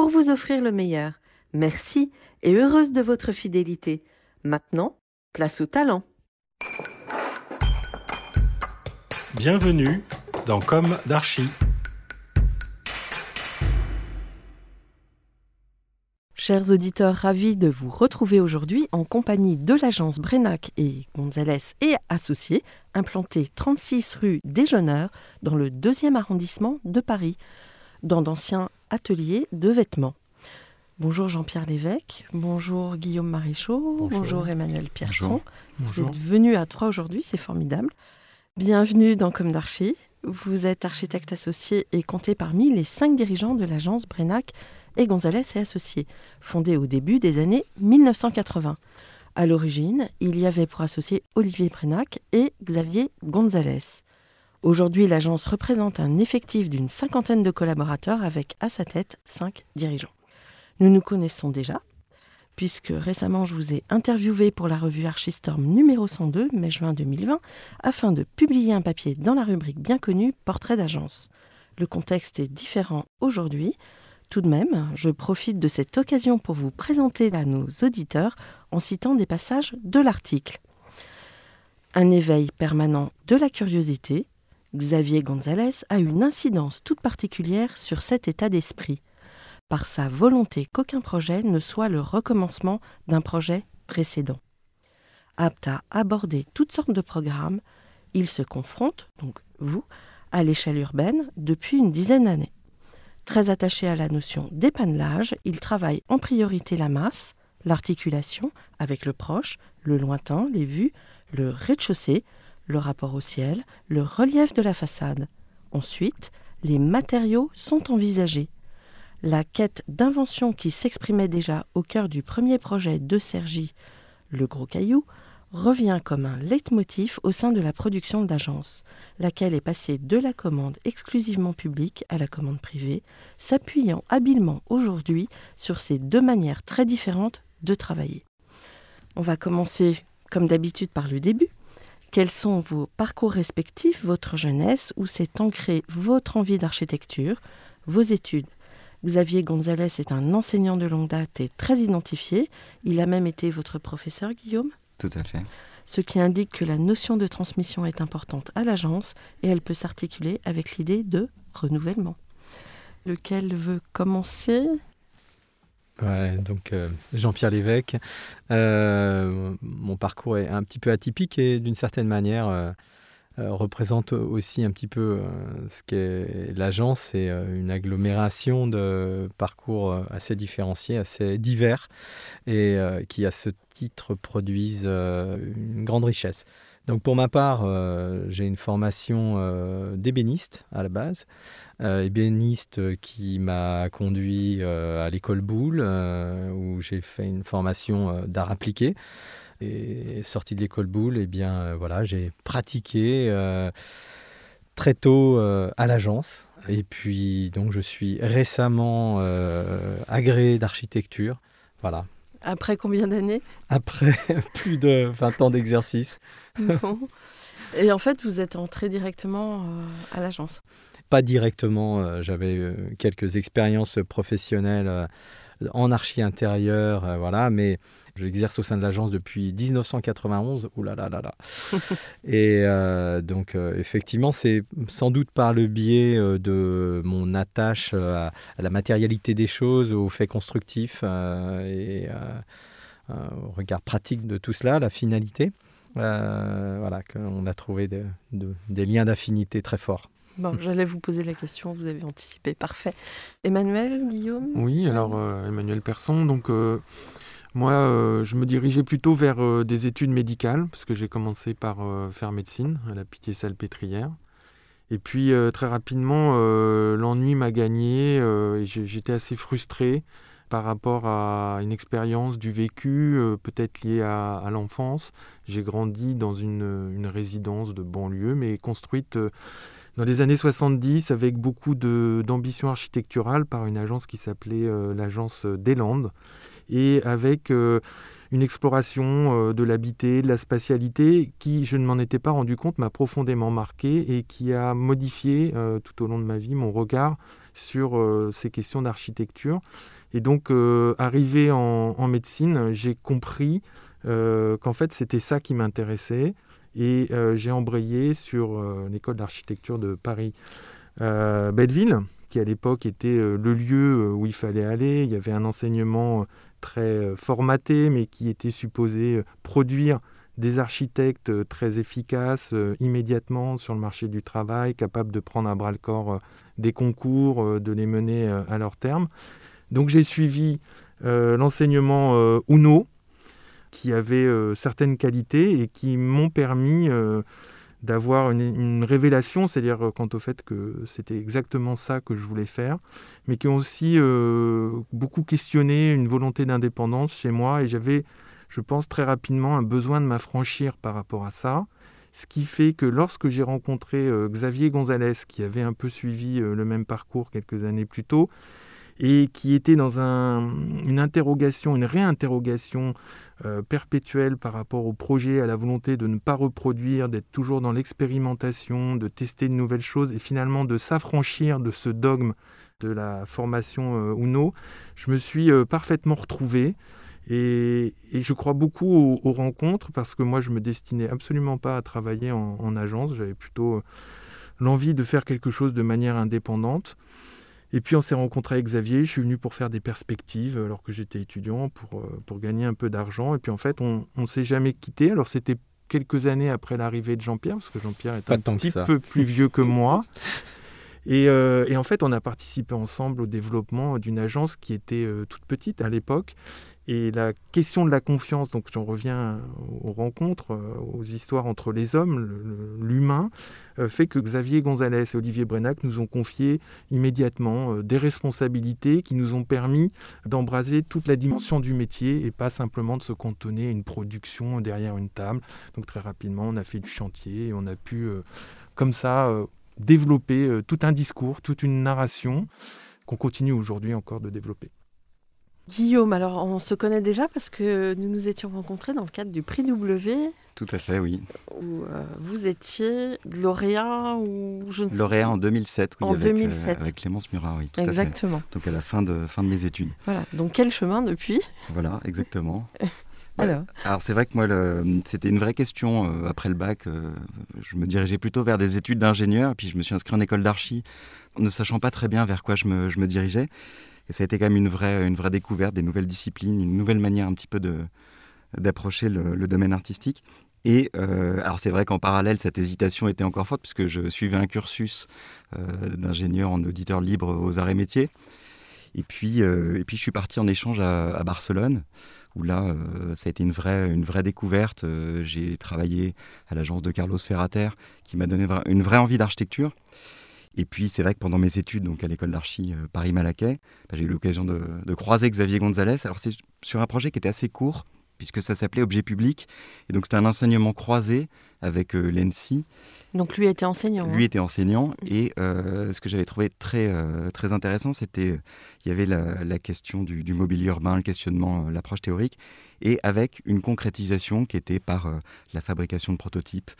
pour vous offrir le meilleur. Merci et heureuse de votre fidélité. Maintenant, place au talent. Bienvenue dans Comme d'Archie. Chers auditeurs, ravis de vous retrouver aujourd'hui en compagnie de l'agence Brenac et Gonzalez et Associés, implantée 36 rue Déjeuneur dans le deuxième arrondissement de Paris, dans d'anciens ateliers de vêtements. Bonjour Jean-Pierre Lévesque, bonjour Guillaume Maréchaux, bonjour, Emmanuel Pierson. Vous êtes venus à trois aujourd'hui, c'est formidable. Bienvenue dans Comme d'Archie. Vous êtes architecte associé et comptez parmi les cinq dirigeants de l'agence Brenac et Gonzalez et Associés, fondée au début des années 1980. À l'origine, il y avait pour associés Olivier Brenac et Xavier Gonzalez. Aujourd'hui, l'agence représente un effectif d'une cinquantaine de collaborateurs avec à sa tête cinq dirigeants. Nous nous connaissons déjà, puisque récemment je vous ai interviewé pour la revue Archistorm numéro 102, mai-juin 2020, afin de publier un papier dans la rubrique bien connue Portrait d'agence. Le contexte est différent aujourd'hui, tout de même, je profite de cette occasion pour vous présenter à nos auditeurs en citant des passages de l'article. Un éveil permanent de la curiosité, Xavier Gonzalez a une incidence toute particulière sur cet état d'esprit, par sa volonté qu'aucun projet ne soit le recommencement d'un projet précédent. Apte à aborder toutes sortes de programmes, il se confronte, donc vous, à l'échelle urbaine depuis une dizaine d'années. Très attaché à la notion d'épanelage, il travaille en priorité la masse, l'articulation avec le proche, le lointain, les vues, le rez-de-chaussée, le rapport au ciel, le relief de la façade. Ensuite, les matériaux sont envisagés. La quête d'invention qui s'exprimait déjà au cœur du premier projet de Sergi, le gros caillou, revient comme un leitmotiv au sein de la production de l'agence, laquelle est passée de la commande exclusivement publique à la commande privée, s'appuyant habilement aujourd'hui sur ces deux manières très différentes de travailler. On va commencer comme d'habitude par le début. Quels sont vos parcours respectifs, votre jeunesse, où s'est ancrée votre envie d'architecture, vos études? Xavier Gonzalez est un enseignant de longue date et très identifié. Il a même été votre professeur, Guillaume? Tout à fait. Ce qui indique que la notion de transmission est importante à l'agence et elle peut s'articuler avec l'idée de renouvellement. Lequel veut commencer? Donc euh, Jean-Pierre Lévesque. Euh, mon parcours est un petit peu atypique et d'une certaine manière euh, représente aussi un petit peu ce qu'est l'agence. C'est une agglomération de parcours assez différenciés, assez divers et qui, à ce titre, produisent une grande richesse. Donc pour ma part, j'ai une formation d'ébéniste à la base, ébéniste qui m'a conduit à l'école Boulle, où j'ai fait une formation d'art appliqué. Et sorti de l'école boule, eh bien euh, voilà, j'ai pratiqué euh, très tôt euh, à l'agence. Et puis donc je suis récemment agréé d'architecture. Voilà. Après combien d'années Après plus de 20 ans d'exercice. Et en fait, vous êtes entré directement à l'agence Pas directement, j'avais quelques expériences professionnelles en archi intérieur, voilà, mais J'exerce au sein de l'agence depuis 1991. Ouh là là là là. Et euh, donc, euh, effectivement, c'est sans doute par le biais euh, de mon attache à, la matérialité des choses, aux faits constructifs et au regard pratique de tout cela, la finalité. voilà, qu'on a trouvé des liens d'affinité très forts. Bon, j'allais vous poser la question, vous avez anticipé, parfait. Emmanuel, Guillaume? Oui, alors Emmanuel Persson, donc moi, euh, je me dirigeais plutôt vers euh, des études médicales, parce que j'ai commencé par euh, faire médecine à la Pitié-Salpêtrière. Et puis, très rapidement, l'ennui m'a gagné et j'étais assez frustré par rapport à une expérience du vécu, peut-être liée à, l'enfance. J'ai grandi dans une, une, résidence de banlieue, mais construite dans les années 70 avec beaucoup d'ambition architecturale par une agence qui s'appelait l'agence des Landes et avec euh, une exploration euh, de l'habité, de la spatialité qui, je ne m'en étais pas rendu compte, m'a profondément marqué et qui a modifié euh, tout au long de ma vie mon regard sur ces questions d'architecture. Et donc, arrivé en, médecine, j'ai compris qu'en fait, c'était ça qui m'intéressait et j'ai embrayé sur l'école d'architecture de Paris. Belleville, qui à l'époque était le lieu où il fallait aller. Il y avait un enseignement très euh, formaté, mais qui était supposé euh, produire des architectes euh, très efficaces immédiatement sur le marché du travail, capables de prendre à bras le corps des concours, de les mener à leur terme. Donc j'ai suivi l'enseignement UNO, qui avait certaines qualités et qui m'ont permis d'avoir une, révélation, c'est-à-dire euh, quant au fait que c'était exactement ça que je voulais faire, mais qui ont aussi euh, beaucoup questionné une volonté d'indépendance chez moi, et j'avais, je pense, très rapidement un besoin de m'affranchir par rapport à ça, ce qui fait que lorsque j'ai rencontré euh, Xavier Gonzalez, qui avait un peu suivi le même parcours quelques années plus tôt, et qui était dans une interrogation, une réinterrogation euh, perpétuelle par rapport au projet, à la volonté de ne pas reproduire, d'être toujours dans l'expérimentation, de tester de nouvelles choses et finalement de s'affranchir de ce dogme de la formation euh, UNO, je me suis euh, parfaitement retrouvé. Et, je crois beaucoup aux, rencontres parce que moi je me destinais absolument pas à travailler en agence, j'avais plutôt l'envie de faire quelque chose de manière indépendante. Et puis on s'est rencontré avec Xavier, je suis venu pour faire des perspectives alors que j'étais étudiant, pour, euh, pour gagner un peu d'argent. Et puis en fait, on ne s'est jamais quitté. Alors c'était quelques années après l'arrivée de Jean-Pierre, parce que Jean-Pierre est un petit peu plus vieux que moi. Et, euh, et, en fait, on a participé ensemble au développement d'une agence qui était euh, toute petite à l'époque et la question de la confiance, donc j'en reviens aux rencontres, euh, aux histoires entre les hommes, l'humain, euh, fait que Xavier Gonzalez et Olivier Brenac nous ont confié immédiatement euh, des responsabilités qui nous ont permis d'embraser toute la dimension du métier et pas simplement de se cantonner à une production derrière une table. Donc très rapidement, on a fait du chantier et on a pu, comme ça, développer tout un discours, toute une narration qu'on continue aujourd'hui encore de développer. Guillaume, alors on se connaît déjà parce que nous nous étions rencontrés dans le cadre du prix W. Tout à fait, oui. Où euh, vous étiez lauréat ou je ne sais Lauréat en 2007, oui, en avec, 2007. Euh, avec Clémence Murat, oui. Tout exactement. À fait. Donc à la fin de, fin de mes études. Voilà, donc quel chemin depuis? Voilà, exactement. Alors, Alors c'est vrai que moi, c'était une vraie question euh, après le bac. je me dirigeais plutôt vers des études d'ingénieur, puis je me suis inscrit en école d'archi, ne sachant pas très bien vers quoi je me, je me dirigeais. Et ça a été quand même une vraie, une vraie découverte, des nouvelles disciplines, une nouvelle manière un petit peu d'approcher le, domaine artistique. Et euh, alors c'est vrai qu'en parallèle, cette hésitation était encore forte puisque je suivais un cursus euh, d'ingénieur en auditeur libre aux arts et métiers. Et puis, euh, et puis je suis parti en échange à, Barcelone, où là, ça a été une vraie, une vraie découverte. j'ai travaillé à l'agence de Carlos Ferrater, qui m'a donné une vraie envie d'architecture. Et puis, c'est vrai que pendant mes études, donc à l'école d'archi euh, Paris-Malaquais, bah, j'ai eu l'occasion de, croiser Xavier Gonzalez. Alors, c'est sur un projet qui était assez court, puisque ça s'appelait Objet public. Et donc, c'était un enseignement croisé avec euh, l'ENSI. Donc, lui était enseignant. Lui hein. était enseignant. Mm. Et euh, ce que j'avais trouvé très, très intéressant, c'était il y avait la, question du, du, mobilier urbain, le questionnement, l'approche théorique, et avec une concrétisation qui était par la fabrication de prototypes,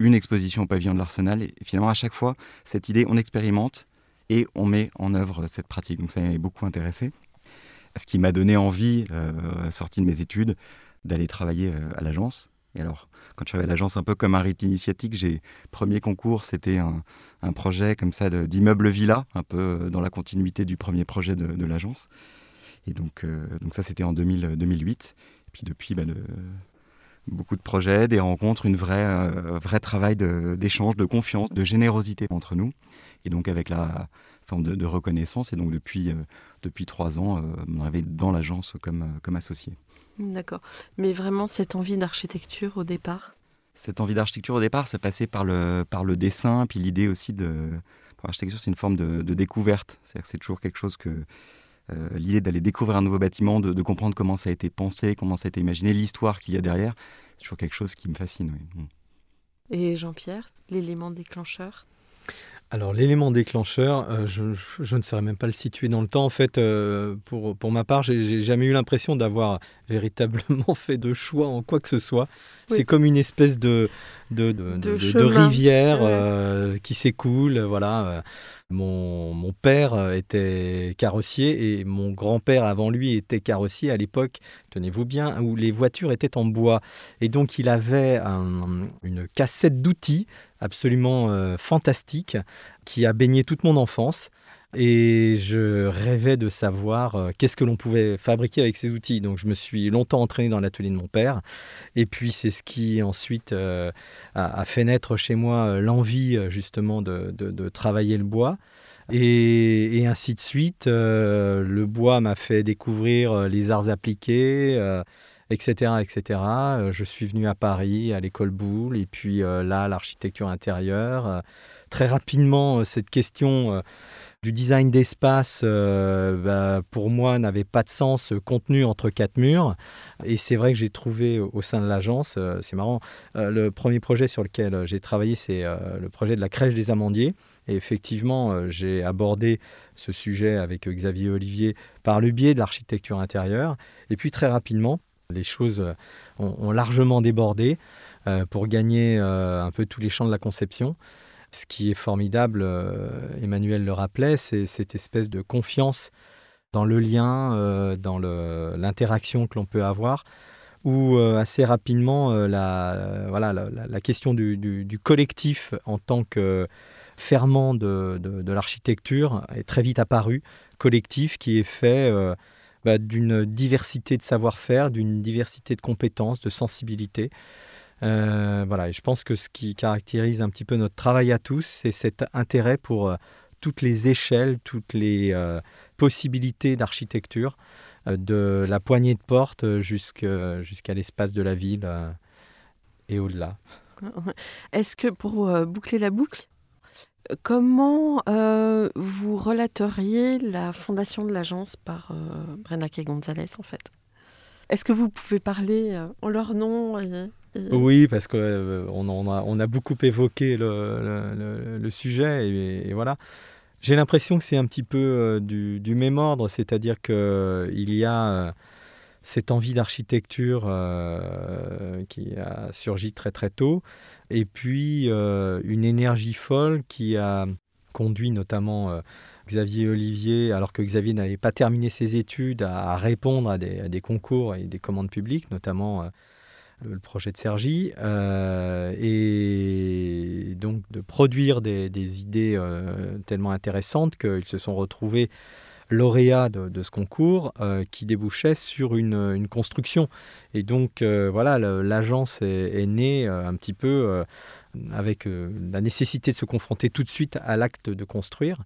une exposition au pavillon de l'Arsenal. Et finalement, à chaque fois, cette idée, on expérimente et on met en œuvre cette pratique. Donc ça m'a beaucoup intéressé. ce qui m'a donné envie, sortie de mes études, d'aller travailler à l'agence. Et alors, quand je suis à l'agence, un peu comme un rite initiatique, j'ai premier concours, c'était un, projet comme ça d'immeuble villa, un peu dans la continuité du premier projet de, l'agence. Et donc, donc ça, c'était en 2008. Et puis depuis, bah, beaucoup de projets, des rencontres, une vraie, euh, vrai travail d'échange, de, confiance, de générosité entre nous. Et donc avec la forme de, reconnaissance. Et donc depuis, euh, depuis trois ans, euh, on arrivé dans l'agence comme, comme associé. D'accord. Mais vraiment cette envie d'architecture au départ? Cette envie d'architecture au départ, ça passait par le, par le dessin, puis l'idée aussi de... L'architecture, c'est une forme de, de découverte. C'est-à-dire que c'est toujours quelque chose que l'idée d'aller découvrir un nouveau bâtiment, de, comprendre comment ça a été pensé, comment ça a été imaginé, l'histoire qu'il y a derrière, c'est toujours quelque chose qui me fascine. Mm. Et Jean-Pierre, l'élément déclencheur? Alors l'élément déclencheur, euh, je, ne saurais même pas le situer dans le temps. En fait, euh, pour, pour ma part, j'ai jamais eu l'impression d'avoir véritablement fait de choix en quoi que ce soit. C'est comme une espèce de, de, de, rivière euh, qui s'écoule. Voilà. Mon, père était carrossier et mon grand-père avant lui était carrossier à l'époque, tenez-vous bien, où les voitures étaient en bois. Et donc il avait une cassette d'outils absolument euh, fantastique qui a baigné toute mon enfance. Et je rêvais de savoir euh, qu'est-ce que l'on pouvait fabriquer avec ces outils. Donc je me suis longtemps entraîné dans l'atelier de mon père. Et puis c'est ce qui ensuite euh, a, fait naître chez moi l'envie justement de, travailler le bois. Et, ainsi de suite. le bois m'a fait découvrir les arts appliqués etc., etc. Euh, je suis venu à Paris, à l'école Boulle, et puis euh, là, l'architecture intérieure. Euh, très rapidement, cette question du design d'espace, bah, pour moi, n'avait pas de sens contenu entre quatre murs. Et c'est vrai que j'ai trouvé au sein de l'agence, c'est marrant, le premier projet sur lequel j'ai travaillé, c'est le projet de la crèche des amandiers. Et effectivement, j'ai abordé ce sujet avec Xavier Olivier par le biais de l'architecture intérieure. Et puis très rapidement, les choses euh, ont, largement débordé euh, pour gagner euh, un peu tous les champs de la conception. Ce qui est formidable, Emmanuel le rappelait, c'est cette espèce de confiance dans le lien, dans l'interaction que l'on peut avoir, où assez rapidement la, voilà, la, question du, collectif en tant que ferment de, l'architecture est très vite apparue, collectif qui est fait bah, d'une diversité de savoir-faire, d'une diversité de compétences, de sensibilité. Euh, voilà, et je pense que ce qui caractérise un petit peu notre travail à tous, c'est cet intérêt pour euh, toutes les échelles, toutes les euh, possibilités d'architecture, de la poignée de porte jusqu'à l'espace de la ville et au-delà. Est-ce que pour boucler la boucle, Comment vous relateriez la fondation de l'agence par euh, et Gonzalez en fait? Est-ce que vous pouvez parler en leur nom Oui, parce qu'on euh, on a, beaucoup évoqué le, sujet et, voilà. J'ai l'impression que c'est un petit peu du, du, même ordre, c'est-à-dire qu'il y a cette envie d'architecture qui a surgi très très tôt, et puis euh, une énergie folle qui a conduit notamment euh, Xavier Olivier, alors que Xavier n'avait pas terminé ses études, à, répondre à des, concours et des commandes publiques, notamment euh, le, projet de Sergi, et donc de produire des, idées tellement intéressantes qu'ils se sont retrouvés lauréat de, ce concours euh, qui débouchait sur une, construction. Et donc euh, voilà, l'agence est, née euh, un petit peu avec la nécessité de se confronter tout de suite à l'acte de construire.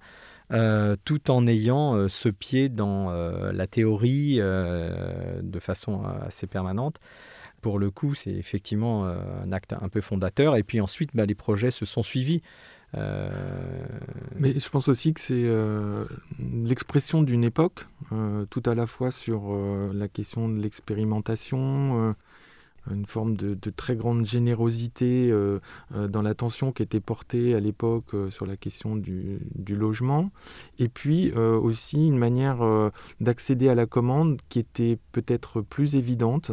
tout en ayant ce pied dans la théorie de façon assez permanente pour le coup, c'est effectivement un acte un peu fondateur. Et puis ensuite, bah, les projets se sont suivis. Euh, Mais je pense aussi que c'est euh, l'expression d'une époque, euh, tout à la fois sur la question de l'expérimentation, une forme de, très grande générosité dans l'attention qui était portée à l'époque sur la question du, logement, et puis aussi une manière d'accéder à la commande qui était peut-être plus évidente,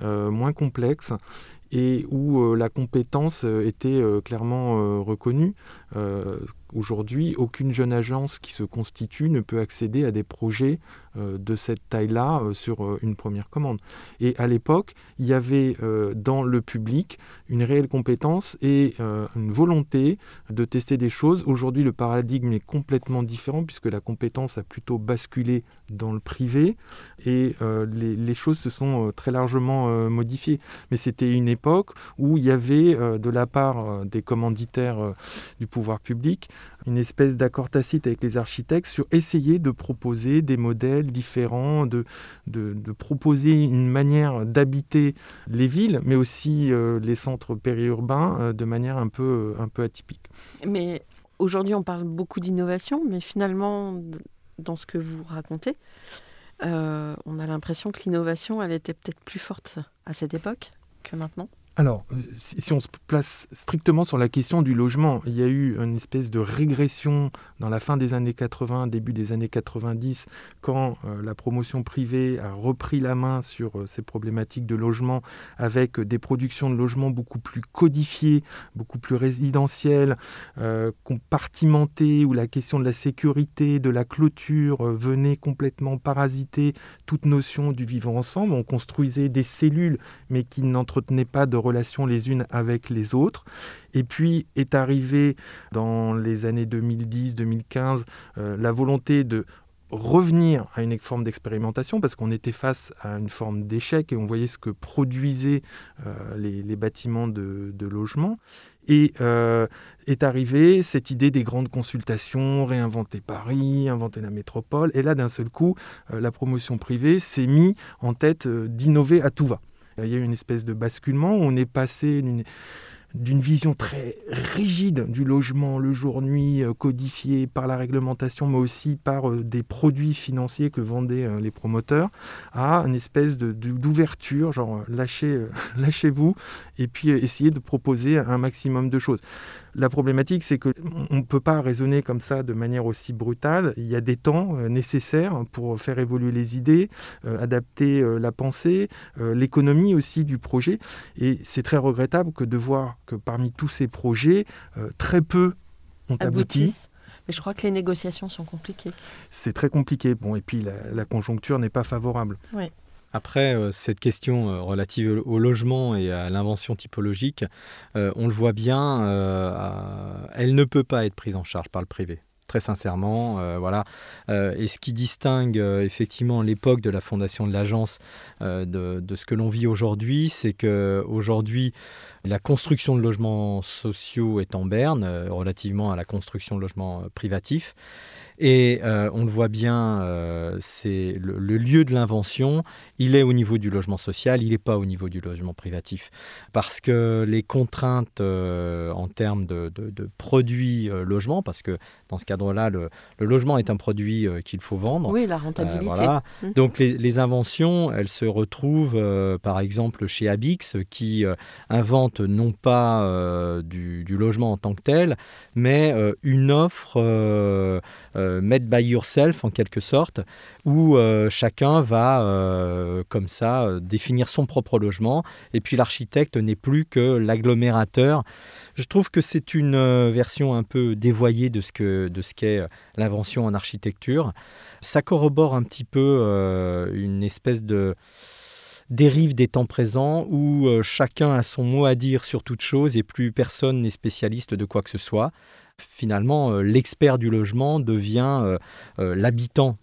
moins complexe, et où euh, la compétence euh, était euh, clairement reconnue. Aujourd'hui, aucune jeune agence qui se constitue ne peut accéder à des projets euh, de cette taille-là euh, sur euh, une première commande. Et à l'époque, il y avait dans le public une réelle compétence et une volonté de tester des choses. Aujourd'hui, le paradigme est complètement différent puisque la compétence a plutôt basculé dans le privé et les, choses se sont très largement modifiées. Mais c'était une époque où il y avait de la part des commanditaires du pouvoir public une espèce d'accord tacite avec les architectes sur essayer de proposer des modèles différents, de, proposer une manière d'habiter les villes, mais aussi euh, les centres périurbains euh, de manière un peu, un peu atypique. Mais aujourd'hui, on parle beaucoup d'innovation, mais finalement, dans ce que vous racontez, euh, on a l'impression que l'innovation, elle était peut-être plus forte à cette époque que maintenant. Alors, euh, si on se place strictement sur la question du logement, il y a eu une espèce de régression dans la fin des années 80, début des années 90, quand euh, la promotion privée a repris la main sur euh, ces problématiques de logement, avec des productions de logements beaucoup plus codifiées, beaucoup plus résidentielles, compartimentées, où la question de la sécurité, de la clôture venait complètement parasiter toute notion du vivre ensemble. On construisait des cellules, mais qui n'entretenaient pas de relations les unes avec les autres. Et puis est arrivée dans les années 2010-2015 euh, la volonté de revenir à une forme d'expérimentation parce qu'on était face à une forme d'échec et on voyait ce que produisaient euh, les, bâtiments de, logement. Et euh, est arrivée cette idée des grandes consultations, réinventer Paris, inventer la métropole. Et là, d'un seul coup, la promotion privée s'est mise en tête d'innover à tout va. Il y a eu une espèce de basculement où on est passé d'une vision très rigide du logement le jour-nuit, euh, codifié par la réglementation, mais aussi par euh, des produits financiers que vendaient euh, les promoteurs, à une espèce d'ouverture, genre lâchez, lâchez-vous, et puis essayer de proposer un maximum de choses. La problématique, c'est qu'on ne peut pas raisonner comme ça de manière aussi brutale. Il y a des temps euh, nécessaires pour faire évoluer les idées, euh, adapter euh, la pensée, l'économie aussi du projet. Et c'est très regrettable que de voir que parmi tous ces projets, très peu ont abouti. Mais je crois que les négociations sont compliquées. C'est très compliqué. Bon, et puis la, la conjoncture n'est pas favorable. Oui. Après, euh, cette question euh, relative au logement et à l'invention typologique, euh, on le voit bien, elle ne peut pas être prise en charge par le privé très sincèrement. voilà. et ce qui distingue effectivement l'époque de la fondation de l'agence de, ce que l'on vit aujourd'hui, c'est que aujourd'hui la construction de logements sociaux est en berne relativement à la construction de logements privatifs. Et euh, on le voit bien, euh, c'est le, lieu de l'invention, il est au niveau du logement social, il n'est pas au niveau du logement privatif. Parce que les contraintes euh, en termes de, produits logement, parce que dans ce cadre-là, le, logement est un produit qu'il faut vendre. Oui, la rentabilité. Mmh. Donc les, inventions, elles se retrouvent par exemple chez Abix, qui invente non pas du, du, logement en tant que tel, mais une offre made by yourself en quelque sorte, où euh, chacun va euh, comme ça définir son propre logement, et puis l'architecte n'est plus que l'agglomérateur. Je trouve que c'est une version un peu dévoyée de ce que de ce qu'est l'invention en architecture. Ça corrobore un petit peu une espèce de dérive des temps présents où chacun a son mot à dire sur toute chose et plus personne n'est spécialiste de quoi que ce soit finalement, euh, l'expert du logement devient euh, euh, l'habitant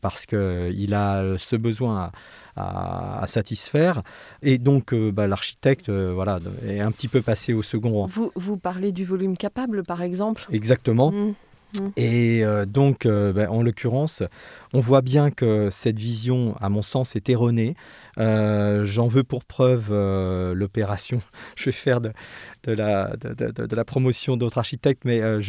parce qu'il a ce besoin à, satisfaire. Et donc, bah, l'architecte voilà, est un petit peu passé au second rang. Vous, vous parlez du volume capable, par exemple? Exactement. Mmh. Et donc, bah, en l'occurrence, on voit bien que cette vision, à mon sens, est erronée. J'en veux pour preuve l'opération. Je vais faire de, la, promotion d'autres architectes, mais euh,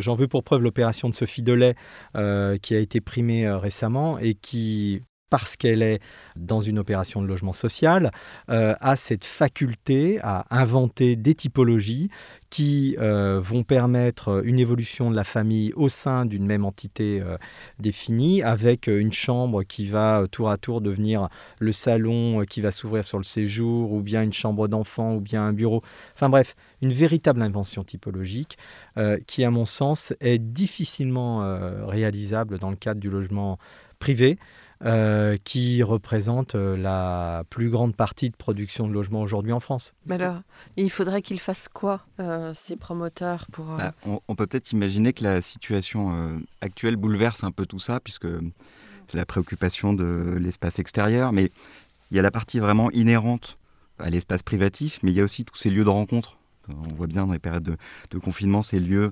j'en veux pour preuve l'opération de Sophie Delay euh, qui a été primée euh, récemment et qui parce qu'elle est dans une opération de logement social, euh, a cette faculté à inventer des typologies qui euh, vont permettre une évolution de la famille au sein d'une même entité euh, définie, avec une chambre qui va tour à tour devenir le salon qui va s'ouvrir sur le séjour, ou bien une chambre d'enfant, ou bien un bureau. Enfin bref, une véritable invention typologique qui, à mon sens, est difficilement réalisable dans le cadre du logement privé. Euh, qui représente euh, la plus grande partie de production de logements aujourd'hui en France. Mais alors, il faudrait qu'ils fassent quoi, euh, ces promoteurs pour, bah, on, peut peut-être imaginer que la situation actuelle bouleverse un peu tout ça, puisque la préoccupation de l'espace extérieur, mais il y a la partie vraiment inhérente à l'espace privatif, mais il y a aussi tous ces lieux de rencontre. On voit bien dans les périodes de, de confinement ces lieux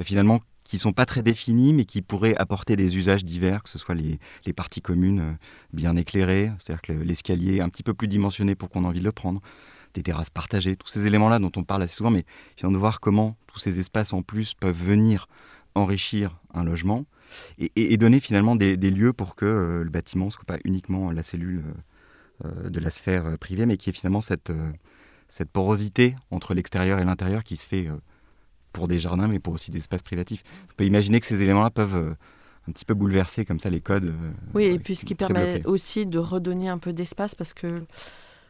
finalement qui sont pas très définis, mais qui pourraient apporter des usages divers, que ce soit les, parties communes euh, bien éclairées, c'est-à-dire que l'escalier un petit peu plus dimensionné pour qu'on ait envie de le prendre, des terrasses partagées, tous ces éléments-là dont on parle assez souvent, mais il de voir comment tous ces espaces en plus peuvent venir enrichir un logement et, donner finalement des, lieux pour que euh, le bâtiment ne soit pas uniquement la cellule euh, de la sphère privée, mais qui est finalement cette, cette porosité entre l'extérieur et l'intérieur qui se fait pour des jardins, mais pour aussi des espaces privatifs. On peut imaginer que ces éléments-là peuvent euh, un petit peu bouleverser comme ça les codes. Euh, oui, et puis ce qui permet aussi de redonner un peu d'espace parce que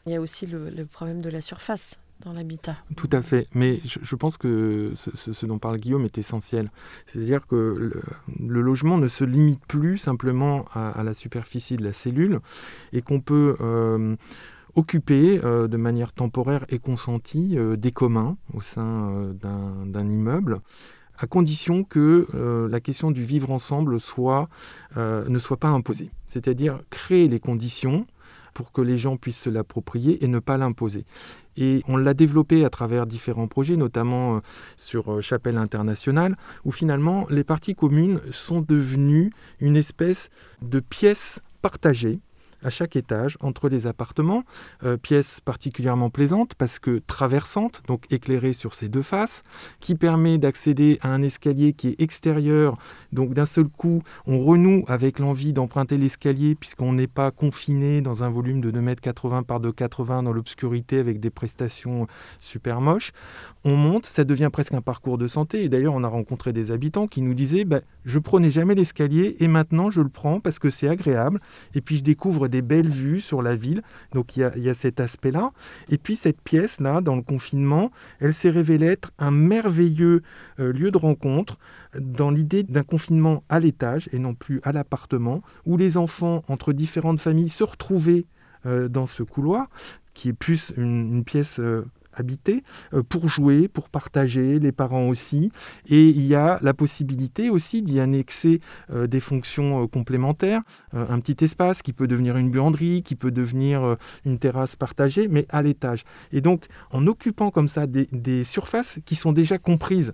il y a aussi le, problème de la surface dans l'habitat. Tout à fait, mais je, pense que ce, dont parle Guillaume est essentiel. C'est-à-dire que le, logement ne se limite plus simplement à, la superficie de la cellule et qu'on peut... Euh, occuper euh, de manière temporaire et consentie euh, des communs au sein euh, d'un immeuble à condition que la question du vivre ensemble ne soit pas imposée. C'est-à-dire créer les conditions pour que les gens puissent se l'approprier et ne pas l'imposer. Et on l'a développé à travers différents projets, notamment sur Chapelle Internationale, où finalement les parties communes sont devenues une espèce de pièce partagée à chaque étage entre les appartements. Euh, pièce particulièrement plaisante parce que traversante, donc éclairée sur ses deux faces, qui permet d'accéder à un escalier qui est extérieur. Donc d'un seul coup, on renoue avec l'envie d'emprunter l'escalier puisqu'on n'est pas confiné dans un volume de 2,80 m par 2,80 m dans l'obscurité avec des prestations super moches. On monte, ça devient presque un parcours de santé. Et d'ailleurs, on a rencontré des habitants qui nous disaient bah, Je prenais jamais l'escalier et maintenant je le prends parce que c'est agréable. Et puis je découvre des belles vues sur la ville. Donc il y a, cet aspect-là. Et puis cette pièce-là, dans le confinement, elle s'est révélée être un merveilleux euh, lieu de rencontre dans l'idée d'un confinement à l'étage et non plus à l'appartement, où les enfants entre différentes familles se retrouvaient euh, dans ce couloir, qui est plus une, pièce habiter, euh, pour jouer, pour partager, les parents aussi. Et il y a la possibilité aussi d'y annexer euh, des fonctions euh, complémentaires, un petit espace qui peut devenir une buanderie, qui peut devenir une terrasse partagée, mais à l'étage. Et donc, en occupant comme ça des surfaces qui sont déjà comprises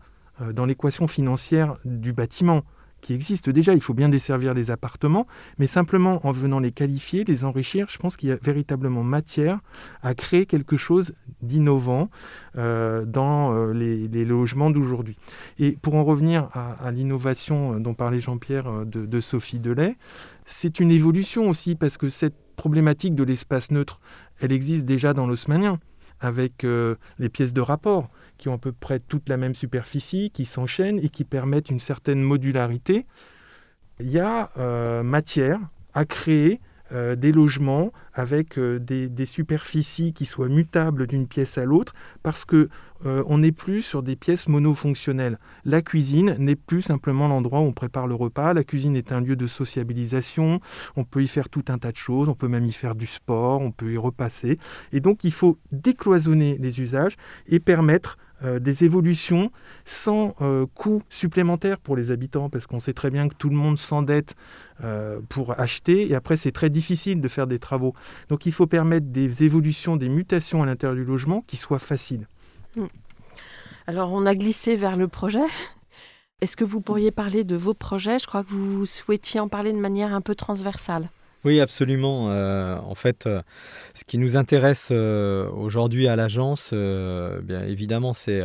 dans l'équation financière du bâtiment, qui existent déjà. Il faut bien desservir les appartements, mais simplement en venant les qualifier, les enrichir, je pense qu'il y a véritablement matière à créer quelque chose d'innovant euh, dans euh, les, logements d'aujourd'hui. Et pour en revenir à, l'innovation dont parlait Jean-Pierre euh, de, Sophie Delay, c'est une évolution aussi parce que cette problématique de l'espace neutre, elle existe déjà dans l'osmanien avec les pièces de rapport qui ont à peu près toute la même superficie, qui s'enchaînent et qui permettent une certaine modularité. Il y a euh, matière à créer euh, des logements avec euh, des, superficies qui soient mutables d'une pièce à l'autre parce que on n'est plus sur des pièces monofonctionnelles. La cuisine n'est plus simplement l'endroit où on prépare le repas. La cuisine est un lieu de sociabilisation. On peut y faire tout un tas de choses. On peut même y faire du sport. On peut y repasser. Et donc il faut décloisonner les usages et permettre euh, des évolutions sans euh, coût supplémentaire pour les habitants, parce qu'on sait très bien que tout le monde s'endette euh, pour acheter, et après c'est très difficile de faire des travaux. Donc il faut permettre des évolutions, des mutations à l'intérieur du logement qui soient faciles. Hmm. Alors on a glissé vers le projet. Est-ce que vous pourriez parler de vos projets? Je crois que vous souhaitiez en parler de manière un peu transversale. Oui, absolument. Euh, en fait, euh, ce qui nous intéresse euh, aujourd'hui à l'agence, bien évidemment, c'est